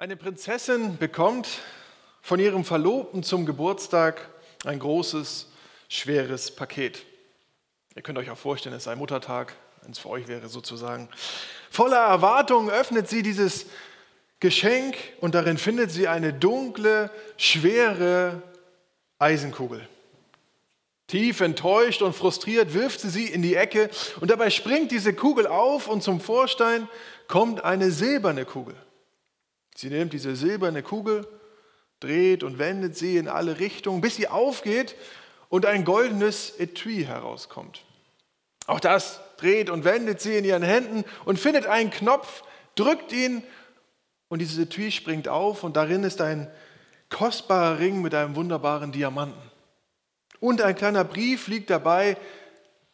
Eine Prinzessin bekommt von ihrem Verlobten zum Geburtstag ein großes, schweres Paket. Ihr könnt euch auch vorstellen, es sei Muttertag, wenn es für euch wäre sozusagen. Voller Erwartung öffnet sie dieses Geschenk und darin findet sie eine dunkle, schwere Eisenkugel. Tief enttäuscht und frustriert wirft sie sie in die Ecke und dabei springt diese Kugel auf und zum Vorstein kommt eine silberne Kugel. Sie nimmt diese silberne Kugel, dreht und wendet sie in alle Richtungen, bis sie aufgeht und ein goldenes Etui herauskommt. Auch das dreht und wendet sie in ihren Händen und findet einen Knopf, drückt ihn und dieses Etui springt auf und darin ist ein kostbarer Ring mit einem wunderbaren Diamanten. Und ein kleiner Brief liegt dabei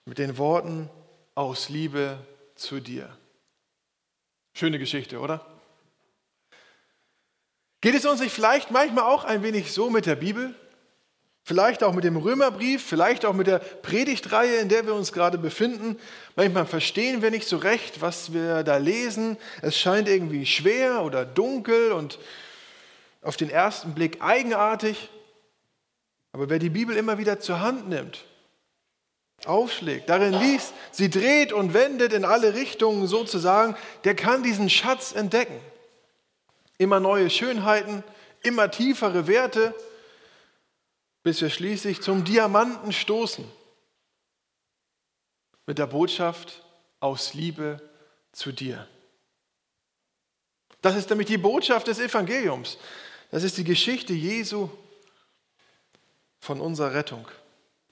mit den Worten aus Liebe zu dir. Schöne Geschichte, oder? Geht es uns nicht vielleicht manchmal auch ein wenig so mit der Bibel? Vielleicht auch mit dem Römerbrief, vielleicht auch mit der Predigtreihe, in der wir uns gerade befinden. Manchmal verstehen wir nicht so recht, was wir da lesen. Es scheint irgendwie schwer oder dunkel und auf den ersten Blick eigenartig. Aber wer die Bibel immer wieder zur Hand nimmt, aufschlägt, darin liest, sie dreht und wendet in alle Richtungen sozusagen, der kann diesen Schatz entdecken. Immer neue Schönheiten, immer tiefere Werte, bis wir schließlich zum Diamanten stoßen. Mit der Botschaft aus Liebe zu dir. Das ist nämlich die Botschaft des Evangeliums. Das ist die Geschichte Jesu von unserer Rettung.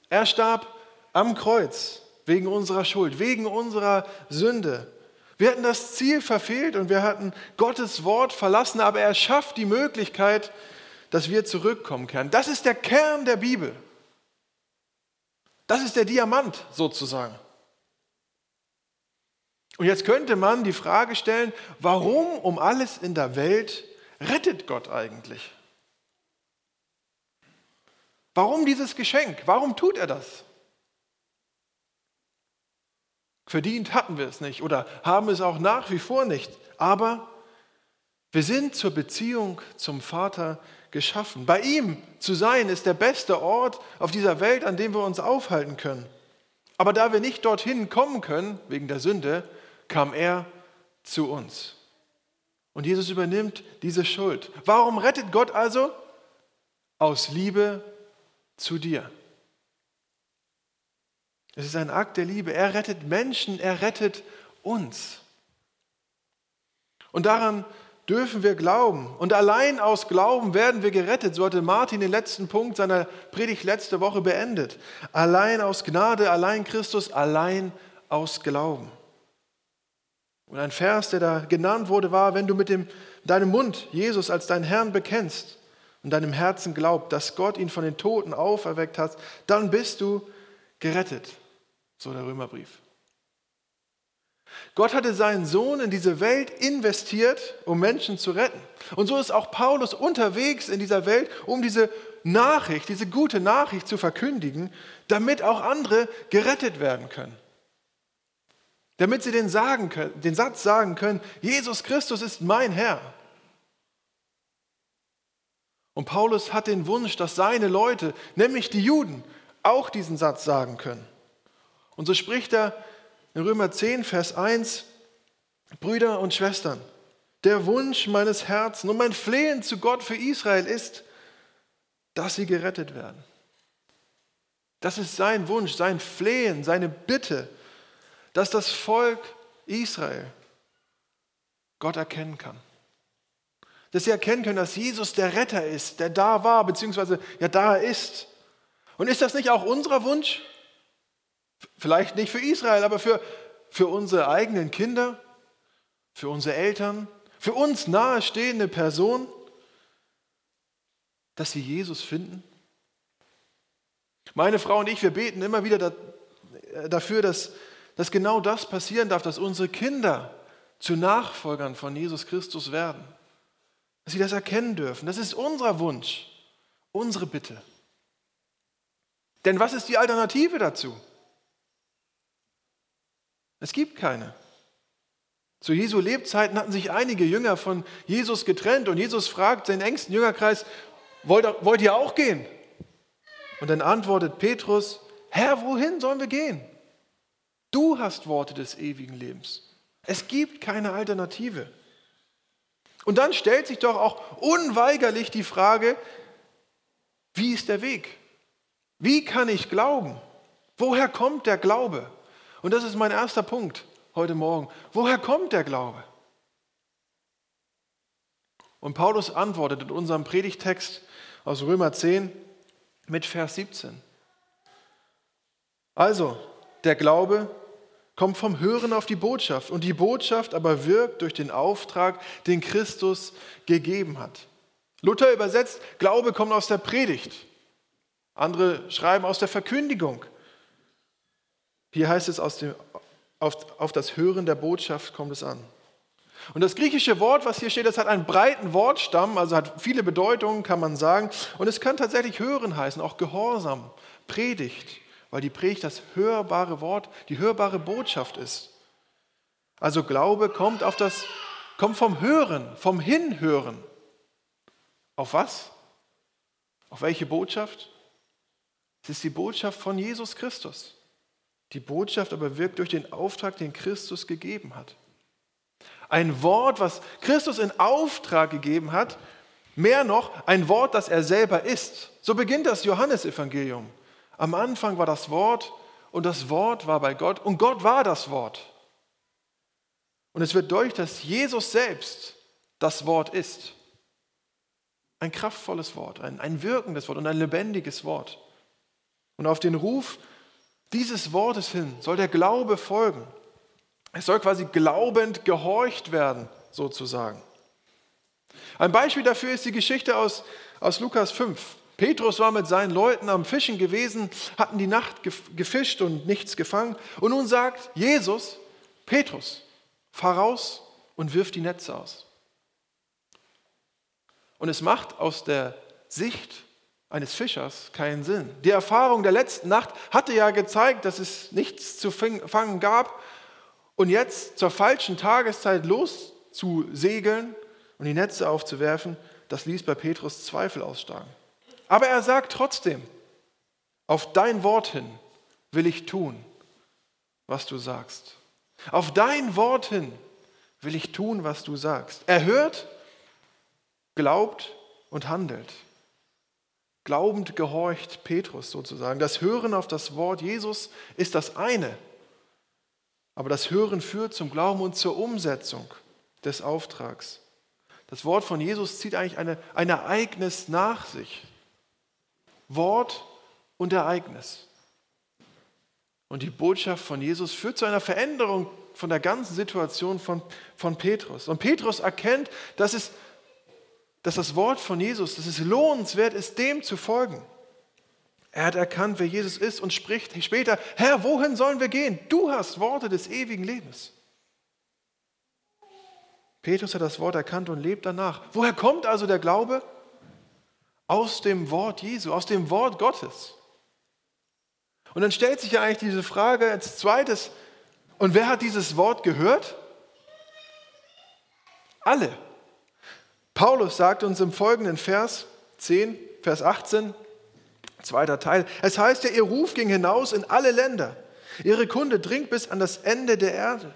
Er starb am Kreuz wegen unserer Schuld, wegen unserer Sünde. Wir hatten das Ziel verfehlt und wir hatten Gottes Wort verlassen, aber er schafft die Möglichkeit, dass wir zurückkommen können. Das ist der Kern der Bibel. Das ist der Diamant sozusagen. Und jetzt könnte man die Frage stellen, warum um alles in der Welt rettet Gott eigentlich? Warum dieses Geschenk? Warum tut er das? Verdient hatten wir es nicht oder haben es auch nach wie vor nicht. Aber wir sind zur Beziehung zum Vater geschaffen. Bei ihm zu sein ist der beste Ort auf dieser Welt, an dem wir uns aufhalten können. Aber da wir nicht dorthin kommen können, wegen der Sünde, kam er zu uns. Und Jesus übernimmt diese Schuld. Warum rettet Gott also? Aus Liebe zu dir. Es ist ein Akt der Liebe. Er rettet Menschen, er rettet uns. Und daran dürfen wir glauben. Und allein aus Glauben werden wir gerettet. So hatte Martin den letzten Punkt seiner Predigt letzte Woche beendet. Allein aus Gnade, allein Christus, allein aus Glauben. Und ein Vers, der da genannt wurde, war, wenn du mit dem, deinem Mund Jesus als deinen Herrn bekennst und deinem Herzen glaubt, dass Gott ihn von den Toten auferweckt hat, dann bist du gerettet. So der Römerbrief. Gott hatte seinen Sohn in diese Welt investiert, um Menschen zu retten. Und so ist auch Paulus unterwegs in dieser Welt, um diese Nachricht, diese gute Nachricht zu verkündigen, damit auch andere gerettet werden können. Damit sie den, sagen können, den Satz sagen können, Jesus Christus ist mein Herr. Und Paulus hat den Wunsch, dass seine Leute, nämlich die Juden, auch diesen Satz sagen können. Und so spricht er in Römer 10, Vers 1, Brüder und Schwestern, der Wunsch meines Herzens und mein Flehen zu Gott für Israel ist, dass sie gerettet werden. Das ist sein Wunsch, sein Flehen, seine Bitte, dass das Volk Israel Gott erkennen kann. Dass sie erkennen können, dass Jesus der Retter ist, der da war, beziehungsweise ja da ist. Und ist das nicht auch unser Wunsch? Vielleicht nicht für Israel, aber für, für unsere eigenen Kinder, für unsere Eltern, für uns nahestehende Personen, dass sie Jesus finden? Meine Frau und ich, wir beten immer wieder äh, dafür, dass, dass genau das passieren darf, dass unsere Kinder zu Nachfolgern von Jesus Christus werden. Dass sie das erkennen dürfen. Das ist unser Wunsch, unsere Bitte. Denn was ist die Alternative dazu? Es gibt keine. Zu Jesu Lebzeiten hatten sich einige Jünger von Jesus getrennt und Jesus fragt seinen engsten Jüngerkreis, wollt, wollt ihr auch gehen? Und dann antwortet Petrus, Herr, wohin sollen wir gehen? Du hast Worte des ewigen Lebens. Es gibt keine Alternative. Und dann stellt sich doch auch unweigerlich die Frage, wie ist der Weg? Wie kann ich glauben? Woher kommt der Glaube? Und das ist mein erster Punkt heute Morgen. Woher kommt der Glaube? Und Paulus antwortet in unserem Predigtext aus Römer 10 mit Vers 17. Also, der Glaube kommt vom Hören auf die Botschaft und die Botschaft aber wirkt durch den Auftrag, den Christus gegeben hat. Luther übersetzt, Glaube kommt aus der Predigt. Andere schreiben aus der Verkündigung. Hier heißt es, aus dem, auf, auf das Hören der Botschaft kommt es an. Und das griechische Wort, was hier steht, das hat einen breiten Wortstamm, also hat viele Bedeutungen, kann man sagen. Und es kann tatsächlich hören heißen, auch Gehorsam, Predigt, weil die Predigt das hörbare Wort, die hörbare Botschaft ist. Also Glaube kommt, auf das, kommt vom Hören, vom Hinhören. Auf was? Auf welche Botschaft? Es ist die Botschaft von Jesus Christus. Die Botschaft aber wirkt durch den Auftrag, den Christus gegeben hat. Ein Wort, was Christus in Auftrag gegeben hat, mehr noch ein Wort, das er selber ist. So beginnt das Johannesevangelium. Am Anfang war das Wort und das Wort war bei Gott und Gott war das Wort. Und es wird deutlich, dass Jesus selbst das Wort ist. Ein kraftvolles Wort, ein, ein wirkendes Wort und ein lebendiges Wort. Und auf den Ruf dieses Wortes hin soll der Glaube folgen. Es soll quasi glaubend gehorcht werden, sozusagen. Ein Beispiel dafür ist die Geschichte aus, aus Lukas 5. Petrus war mit seinen Leuten am Fischen gewesen, hatten die Nacht gefischt und nichts gefangen. Und nun sagt Jesus, Petrus, fahr raus und wirf die Netze aus. Und es macht aus der Sicht eines Fischers keinen Sinn. Die Erfahrung der letzten Nacht hatte ja gezeigt, dass es nichts zu fangen gab. Und jetzt zur falschen Tageszeit loszusegeln und die Netze aufzuwerfen, das ließ bei Petrus Zweifel aussteigen. Aber er sagt trotzdem, auf dein Wort hin will ich tun, was du sagst. Auf dein Wort hin will ich tun, was du sagst. Er hört, glaubt und handelt. Glaubend gehorcht Petrus sozusagen. Das Hören auf das Wort Jesus ist das eine. Aber das Hören führt zum Glauben und zur Umsetzung des Auftrags. Das Wort von Jesus zieht eigentlich eine, ein Ereignis nach sich. Wort und Ereignis. Und die Botschaft von Jesus führt zu einer Veränderung von der ganzen Situation von, von Petrus. Und Petrus erkennt, dass es dass das Wort von Jesus, dass es lohnenswert ist, dem zu folgen. Er hat erkannt, wer Jesus ist und spricht später, Herr, wohin sollen wir gehen? Du hast Worte des ewigen Lebens. Petrus hat das Wort erkannt und lebt danach. Woher kommt also der Glaube? Aus dem Wort Jesu, aus dem Wort Gottes. Und dann stellt sich ja eigentlich diese Frage als zweites, und wer hat dieses Wort gehört? Alle. Paulus sagt uns im folgenden Vers 10, Vers 18, zweiter Teil, es heißt ja, ihr Ruf ging hinaus in alle Länder. Ihre Kunde dringt bis an das Ende der Erde.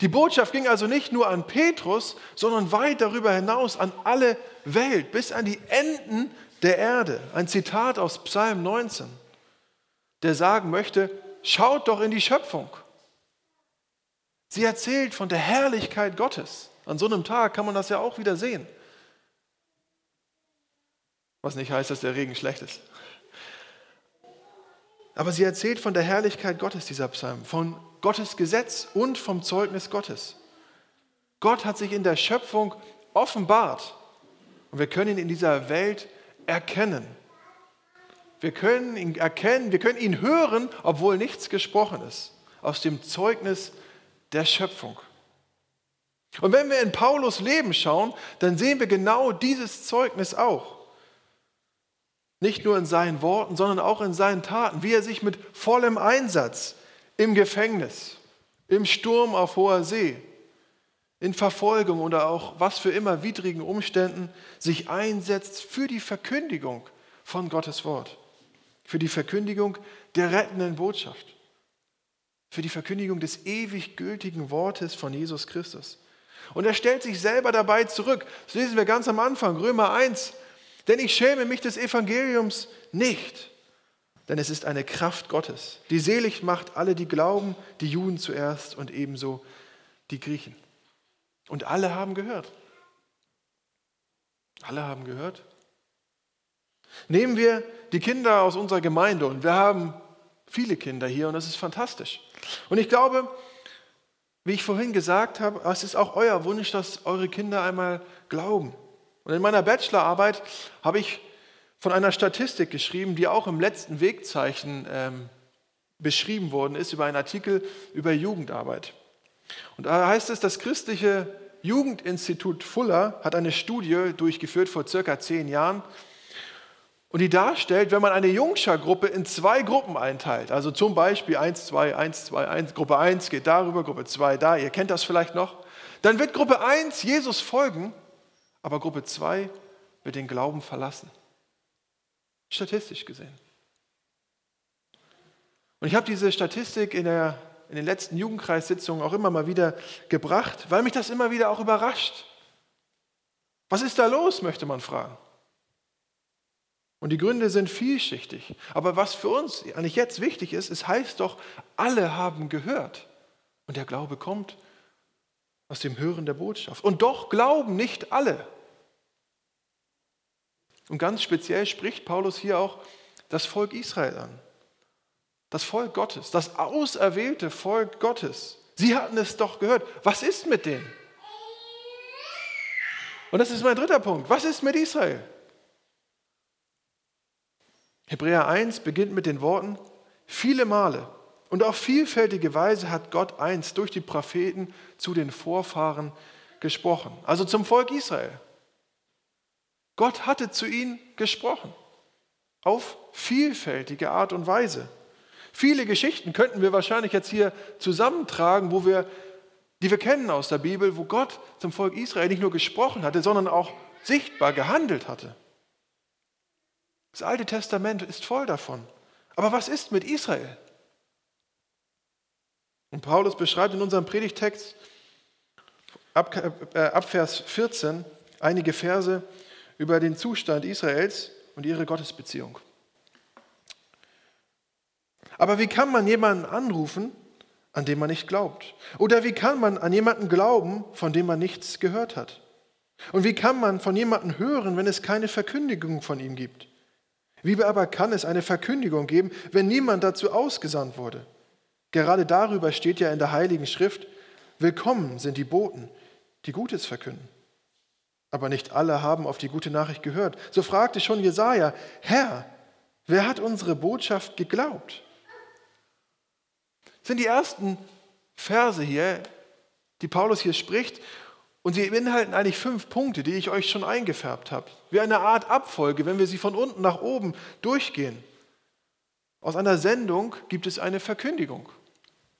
Die Botschaft ging also nicht nur an Petrus, sondern weit darüber hinaus an alle Welt, bis an die Enden der Erde. Ein Zitat aus Psalm 19, der sagen möchte, schaut doch in die Schöpfung. Sie erzählt von der Herrlichkeit Gottes. An so einem Tag kann man das ja auch wieder sehen. Was nicht heißt, dass der Regen schlecht ist. Aber sie erzählt von der Herrlichkeit Gottes, dieser Psalm, von Gottes Gesetz und vom Zeugnis Gottes. Gott hat sich in der Schöpfung offenbart und wir können ihn in dieser Welt erkennen. Wir können ihn erkennen, wir können ihn hören, obwohl nichts gesprochen ist, aus dem Zeugnis der Schöpfung. Und wenn wir in Paulus Leben schauen, dann sehen wir genau dieses Zeugnis auch. Nicht nur in seinen Worten, sondern auch in seinen Taten, wie er sich mit vollem Einsatz im Gefängnis, im Sturm auf hoher See, in Verfolgung oder auch was für immer widrigen Umständen sich einsetzt für die Verkündigung von Gottes Wort, für die Verkündigung der rettenden Botschaft, für die Verkündigung des ewig gültigen Wortes von Jesus Christus. Und er stellt sich selber dabei zurück. Das lesen wir ganz am Anfang, Römer 1. Denn ich schäme mich des Evangeliums nicht, denn es ist eine Kraft Gottes, die selig macht alle, die glauben, die Juden zuerst und ebenso die Griechen. Und alle haben gehört. Alle haben gehört. Nehmen wir die Kinder aus unserer Gemeinde und wir haben viele Kinder hier und das ist fantastisch. Und ich glaube, wie ich vorhin gesagt habe, es ist auch euer Wunsch, dass eure Kinder einmal glauben. Und in meiner Bachelorarbeit habe ich von einer Statistik geschrieben, die auch im letzten Wegzeichen ähm, beschrieben worden ist, über einen Artikel über Jugendarbeit. Und da heißt es, das christliche Jugendinstitut Fuller hat eine Studie durchgeführt vor circa zehn Jahren und die darstellt, wenn man eine Jungscher-Gruppe in zwei Gruppen einteilt, also zum Beispiel 1, 2, 1, 2, 1, Gruppe 1 geht darüber, Gruppe 2 da, ihr kennt das vielleicht noch, dann wird Gruppe 1 Jesus folgen, aber Gruppe 2 wird den Glauben verlassen. Statistisch gesehen. Und ich habe diese Statistik in der in den letzten Jugendkreissitzungen auch immer mal wieder gebracht, weil mich das immer wieder auch überrascht. Was ist da los, möchte man fragen. Und die Gründe sind vielschichtig. Aber was für uns eigentlich jetzt wichtig ist, es heißt doch, alle haben gehört. Und der Glaube kommt aus dem Hören der Botschaft. Und doch glauben nicht alle. Und ganz speziell spricht Paulus hier auch das Volk Israel an das Volk Gottes, das auserwählte Volk Gottes. Sie hatten es doch gehört. Was ist mit denen? Und das ist mein dritter Punkt. Was ist mit Israel? Hebräer 1 beginnt mit den Worten, viele Male und auf vielfältige Weise hat Gott einst durch die Propheten zu den Vorfahren gesprochen, also zum Volk Israel. Gott hatte zu ihnen gesprochen, auf vielfältige Art und Weise. Viele Geschichten könnten wir wahrscheinlich jetzt hier zusammentragen, wo wir, die wir kennen aus der Bibel, wo Gott zum Volk Israel nicht nur gesprochen hatte, sondern auch sichtbar gehandelt hatte. Das Alte Testament ist voll davon. Aber was ist mit Israel? Und Paulus beschreibt in unserem Predigtext ab, äh, ab Vers 14 einige Verse über den Zustand Israels und ihre Gottesbeziehung. Aber wie kann man jemanden anrufen, an den man nicht glaubt? Oder wie kann man an jemanden glauben, von dem man nichts gehört hat? Und wie kann man von jemandem hören, wenn es keine Verkündigung von ihm gibt? Wie aber kann es eine Verkündigung geben, wenn niemand dazu ausgesandt wurde? Gerade darüber steht ja in der Heiligen Schrift, willkommen sind die Boten, die Gutes verkünden. Aber nicht alle haben auf die gute Nachricht gehört. So fragte schon Jesaja, Herr, wer hat unsere Botschaft geglaubt? sind die ersten Verse hier, die Paulus hier spricht. Und sie beinhalten eigentlich fünf Punkte, die ich euch schon eingefärbt habe. Wie eine Art Abfolge, wenn wir sie von unten nach oben durchgehen. Aus einer Sendung gibt es eine Verkündigung.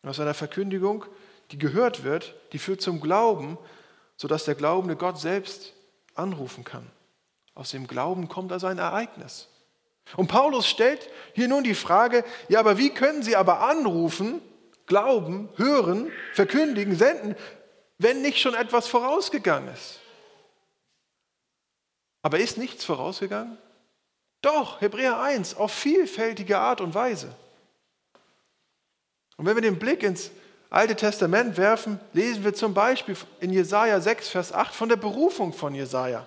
Und aus einer Verkündigung, die gehört wird, die führt zum Glauben, sodass der glaubende Gott selbst anrufen kann. Aus dem Glauben kommt also ein Ereignis. Und Paulus stellt hier nun die Frage, ja, aber wie können sie aber anrufen, glauben, hören, verkündigen, senden, wenn nicht schon etwas vorausgegangen ist. Aber ist nichts vorausgegangen? Doch, Hebräer 1, auf vielfältige Art und Weise. Und wenn wir den Blick ins Alte Testament werfen, lesen wir zum Beispiel in Jesaja 6, Vers 8 von der Berufung von Jesaja.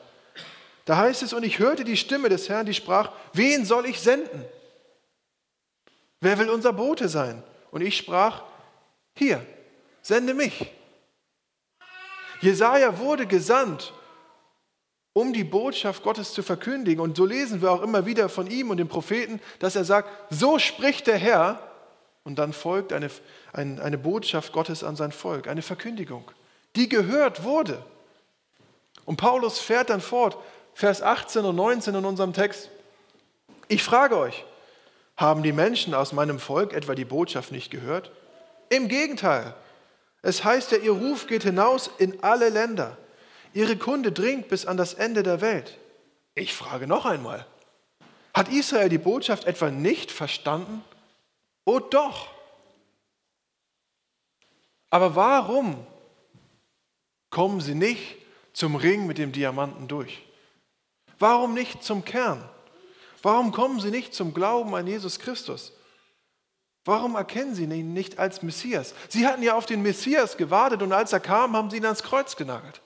Da heißt es: Und ich hörte die Stimme des Herrn, die sprach: Wen soll ich senden? Wer will unser Bote sein? Und ich sprach, hier, sende mich. Jesaja wurde gesandt, um die Botschaft Gottes zu verkündigen. Und so lesen wir auch immer wieder von ihm und den Propheten, dass er sagt, so spricht der Herr. Und dann folgt eine, eine, eine Botschaft Gottes an sein Volk, eine Verkündigung, die gehört wurde. Und Paulus fährt dann fort, Vers 18 und 19 in unserem Text. Ich frage euch, haben die Menschen aus meinem Volk etwa die Botschaft nicht gehört? Im Gegenteil, Es heißt ja, ihr Ruf geht hinaus in alle Länder. Ihre Kunde dringt bis an das Ende der Welt. Ich frage noch einmal, hat Israel die Botschaft etwa nicht verstanden? Oh doch. Aber warum kommen sie nicht zum Ring mit dem Diamanten durch? Warum nicht zum Kern? Warum kommen sie nicht zum Glauben an Jesus Christus? Warum erkennen sie ihn nicht als Messias? Sie hatten ja auf den Messias gewartet und als er kam, haben sie ihn ans Kreuz genagelt.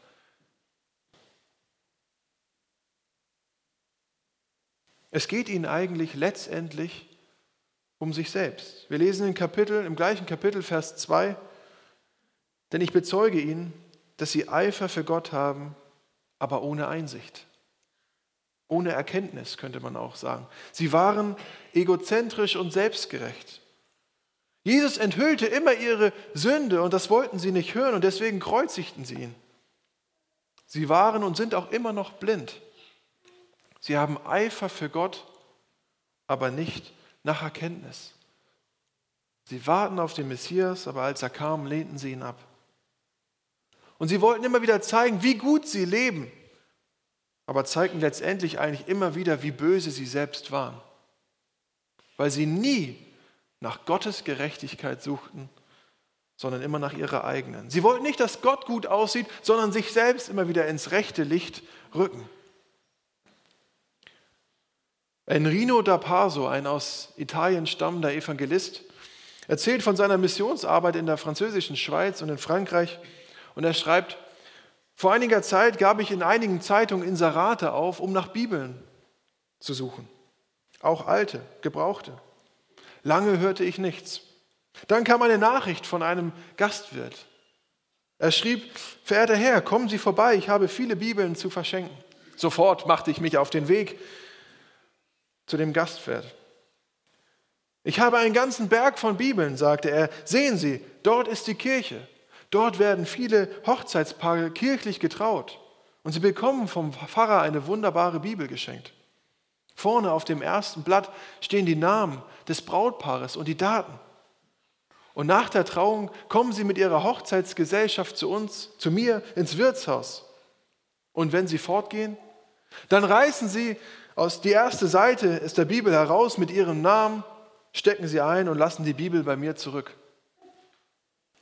Es geht ihnen eigentlich letztendlich um sich selbst. Wir lesen im Kapitel, im gleichen Kapitel, Vers 2, denn ich bezeuge ihnen, dass sie Eifer für Gott haben, aber ohne Einsicht. Ohne Erkenntnis könnte man auch sagen. Sie waren egozentrisch und selbstgerecht. Jesus enthüllte immer ihre Sünde und das wollten sie nicht hören und deswegen kreuzigten sie ihn. Sie waren und sind auch immer noch blind. Sie haben Eifer für Gott, aber nicht nach Erkenntnis. Sie warten auf den Messias, aber als er kam, lehnten sie ihn ab. Und sie wollten immer wieder zeigen, wie gut sie leben, aber zeigten letztendlich eigentlich immer wieder, wie böse sie selbst waren, weil sie nie nach Gottes Gerechtigkeit suchten, sondern immer nach ihrer eigenen. Sie wollten nicht, dass Gott gut aussieht, sondern sich selbst immer wieder ins rechte Licht rücken. Enrino da Paso, ein aus Italien stammender Evangelist, erzählt von seiner Missionsarbeit in der französischen Schweiz und in Frankreich und er schreibt, vor einiger Zeit gab ich in einigen Zeitungen Inserate auf, um nach Bibeln zu suchen. Auch alte, gebrauchte. Lange hörte ich nichts. Dann kam eine Nachricht von einem Gastwirt. Er schrieb, verehrter Herr, kommen Sie vorbei, ich habe viele Bibeln zu verschenken. Sofort machte ich mich auf den Weg zu dem Gastwirt. Ich habe einen ganzen Berg von Bibeln, sagte er. Sehen Sie, dort ist die Kirche. Dort werden viele Hochzeitspaare kirchlich getraut und sie bekommen vom Pfarrer eine wunderbare Bibel geschenkt. Vorne auf dem ersten Blatt stehen die Namen des Brautpaares und die Daten. Und nach der Trauung kommen sie mit ihrer Hochzeitsgesellschaft zu uns, zu mir ins Wirtshaus. Und wenn sie fortgehen, dann reißen sie aus die erste Seite ist der Bibel heraus mit ihrem Namen, stecken sie ein und lassen die Bibel bei mir zurück.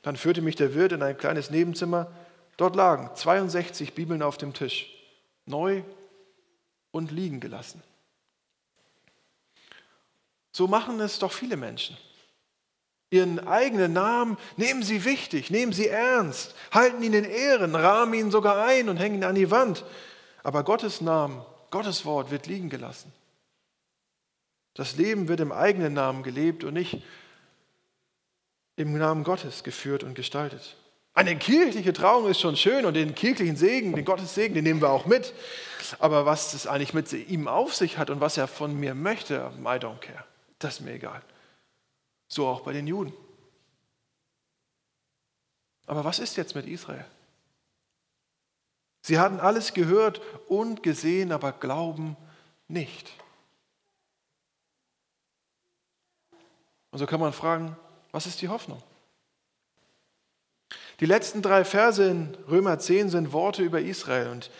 Dann führte mich der Wirt in ein kleines Nebenzimmer. Dort lagen 62 Bibeln auf dem Tisch, neu und liegen gelassen. So machen es doch viele Menschen. Ihren eigenen Namen nehmen sie wichtig, nehmen sie ernst, halten ihn in Ehren, rahmen ihn sogar ein und hängen ihn an die Wand. Aber Gottes Namen, Gottes Wort wird liegen gelassen. Das Leben wird im eigenen Namen gelebt und nicht im Namen Gottes geführt und gestaltet. Eine kirchliche Trauung ist schon schön und den kirchlichen Segen, den Gottes Segen, den nehmen wir auch mit. Aber was es eigentlich mit ihm auf sich hat und was er von mir möchte, I don't care. Das ist mir egal. So auch bei den Juden. Aber was ist jetzt mit Israel? Sie hatten alles gehört und gesehen, aber glauben nicht. Und so kann man fragen, was ist die Hoffnung? Die letzten drei Verse in Römer 10 sind Worte über Israel und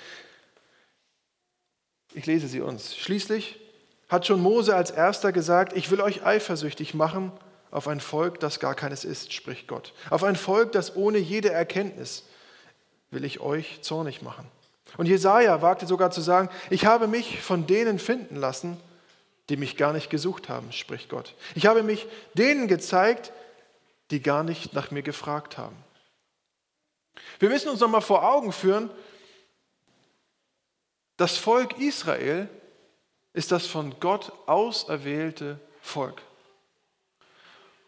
ich lese sie uns. Schließlich hat schon Mose als erster gesagt, ich will euch eifersüchtig machen auf ein Volk, das gar keines ist, spricht Gott. Auf ein Volk, das ohne jede Erkenntnis will ich euch zornig machen. Und Jesaja wagte sogar zu sagen, ich habe mich von denen finden lassen, die mich gar nicht gesucht haben, spricht Gott. Ich habe mich denen gezeigt, die gar nicht nach mir gefragt haben. Wir müssen uns nochmal vor Augen führen, das Volk Israel ist das von Gott auserwählte Volk.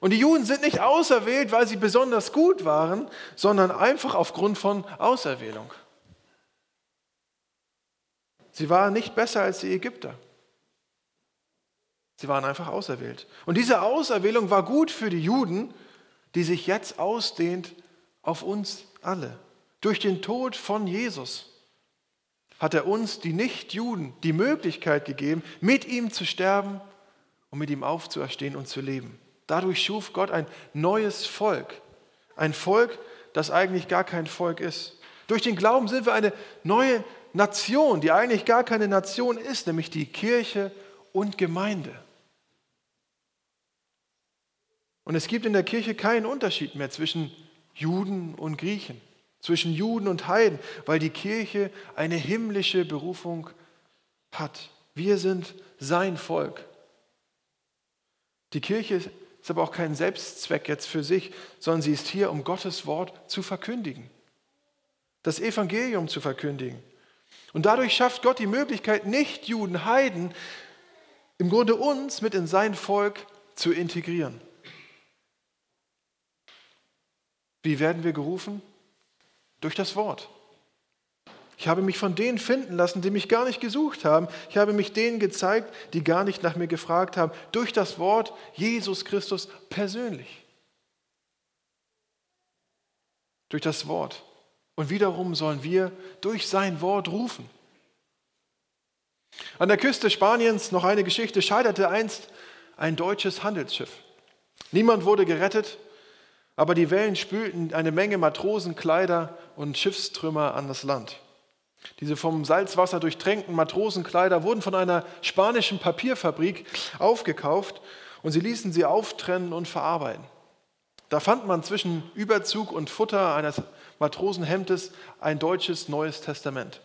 Und die Juden sind nicht auserwählt, weil sie besonders gut waren, sondern einfach aufgrund von Auserwählung. Sie waren nicht besser als die Ägypter. Sie waren einfach auserwählt. Und diese Auserwählung war gut für die Juden, die sich jetzt ausdehnt auf uns alle. Durch den Tod von Jesus hat er uns, die Nichtjuden, die Möglichkeit gegeben, mit ihm zu sterben und mit ihm aufzuerstehen und zu leben. Dadurch schuf Gott ein neues Volk. Ein Volk, das eigentlich gar kein Volk ist. Durch den Glauben sind wir eine neue Nation, die eigentlich gar keine Nation ist, nämlich die Kirche und Gemeinde. Und es gibt in der Kirche keinen Unterschied mehr zwischen Juden und Griechen, zwischen Juden und Heiden, weil die Kirche eine himmlische Berufung hat. Wir sind sein Volk. Die Kirche ist aber auch kein Selbstzweck jetzt für sich, sondern sie ist hier, um Gottes Wort zu verkündigen, das Evangelium zu verkündigen. Und dadurch schafft Gott die Möglichkeit, nicht Juden, Heiden, im Grunde uns mit in sein Volk zu integrieren. Wie werden wir gerufen? Durch das Wort. Ich habe mich von denen finden lassen, die mich gar nicht gesucht haben. Ich habe mich denen gezeigt, die gar nicht nach mir gefragt haben. Durch das Wort Jesus Christus persönlich. Durch das Wort. Und wiederum sollen wir durch sein Wort rufen. An der Küste Spaniens noch eine Geschichte scheiterte einst ein deutsches Handelsschiff. Niemand wurde gerettet, aber die Wellen spülten eine Menge Matrosenkleider und Schiffstrümmer an das Land. Diese vom Salzwasser durchtränkten Matrosenkleider wurden von einer spanischen Papierfabrik aufgekauft und sie ließen sie auftrennen und verarbeiten. Da fand man zwischen Überzug und Futter eines Matrosenhemdes ein deutsches Neues Testament.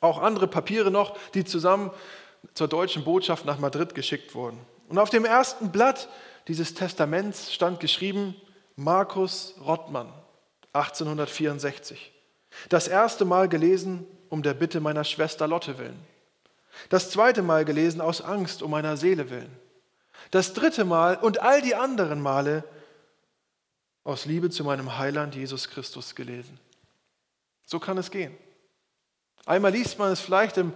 Auch andere Papiere noch, die zusammen zur deutschen Botschaft nach Madrid geschickt wurden. Und auf dem ersten Blatt dieses Testaments stand geschrieben Markus Rottmann, 1864. Das erste Mal gelesen um der Bitte meiner Schwester Lotte willen. Das zweite Mal gelesen aus Angst um meiner Seele willen. Das dritte Mal und all die anderen Male aus Liebe zu meinem Heiland Jesus Christus gelesen. So kann es gehen. Einmal liest man es vielleicht im,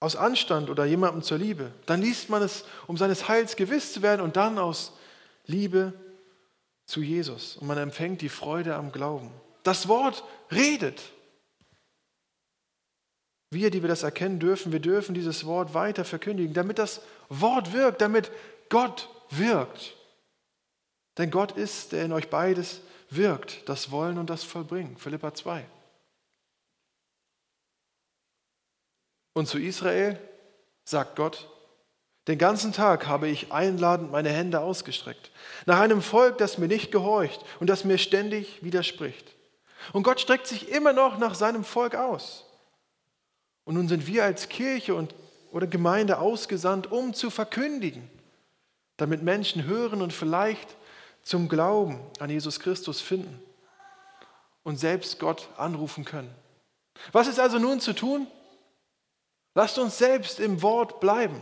aus Anstand oder jemandem zur Liebe. Dann liest man es, um seines Heils gewiss zu werden und dann aus Liebe zu Jesus. Und man empfängt die Freude am Glauben. Das Wort redet. Wir, die wir das erkennen dürfen, wir dürfen dieses Wort weiter verkündigen, damit das Wort wirkt, damit Gott wirkt. Denn Gott ist, der in euch beides wirkt, das Wollen und das Vollbringen. Philippa 2. Und zu Israel sagt Gott, den ganzen Tag habe ich einladend meine Hände ausgestreckt, nach einem Volk, das mir nicht gehorcht und das mir ständig widerspricht. Und Gott streckt sich immer noch nach seinem Volk aus. Und nun sind wir als Kirche und, oder Gemeinde ausgesandt, um zu verkündigen, damit Menschen hören und vielleicht zum Glauben an Jesus Christus finden und selbst Gott anrufen können. Was ist also nun zu tun? Lasst uns selbst im Wort bleiben,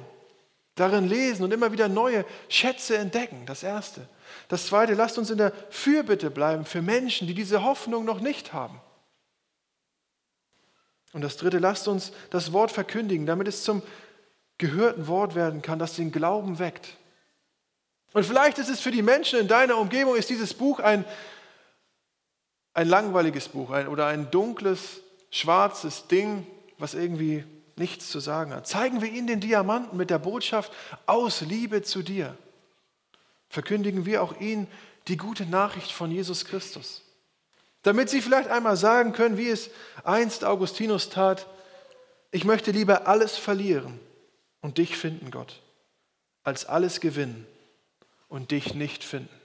darin lesen und immer wieder neue Schätze entdecken. Das Erste. Das Zweite, lasst uns in der Fürbitte bleiben für Menschen, die diese Hoffnung noch nicht haben. Und das Dritte, lasst uns das Wort verkündigen, damit es zum gehörten Wort werden kann, das den Glauben weckt. Und vielleicht ist es für die Menschen in deiner Umgebung, ist dieses Buch ein, ein langweiliges Buch ein, oder ein dunkles, schwarzes Ding, was irgendwie nichts zu sagen hat. Zeigen wir ihnen den Diamanten mit der Botschaft aus Liebe zu dir verkündigen wir auch ihnen die gute Nachricht von Jesus Christus. Damit sie vielleicht einmal sagen können, wie es einst Augustinus tat, ich möchte lieber alles verlieren und dich finden, Gott, als alles gewinnen und dich nicht finden.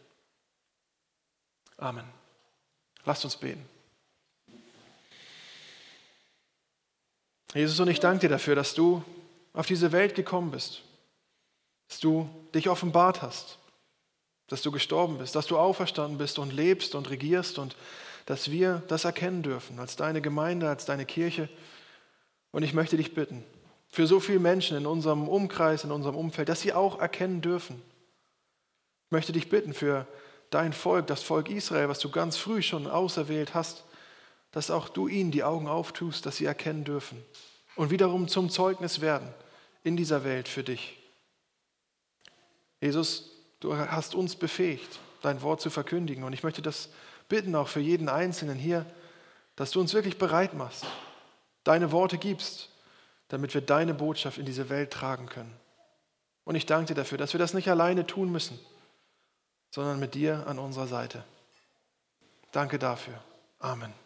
Amen. Lasst uns beten. Jesus, und ich danke dir dafür, dass du auf diese Welt gekommen bist, dass du dich offenbart hast dass du gestorben bist, dass du auferstanden bist und lebst und regierst und dass wir das erkennen dürfen als deine Gemeinde, als deine Kirche. Und ich möchte dich bitten, für so viele Menschen in unserem Umkreis, in unserem Umfeld, dass sie auch erkennen dürfen. Ich möchte dich bitten für dein Volk, das Volk Israel, was du ganz früh schon auserwählt hast, dass auch du ihnen die Augen auftust, dass sie erkennen dürfen und wiederum zum Zeugnis werden in dieser Welt für dich. Jesus, Du hast uns befähigt, dein Wort zu verkündigen. Und ich möchte das bitten, auch für jeden Einzelnen hier, dass du uns wirklich bereit machst, deine Worte gibst, damit wir deine Botschaft in diese Welt tragen können. Und ich danke dir dafür, dass wir das nicht alleine tun müssen, sondern mit dir an unserer Seite. Danke dafür. Amen.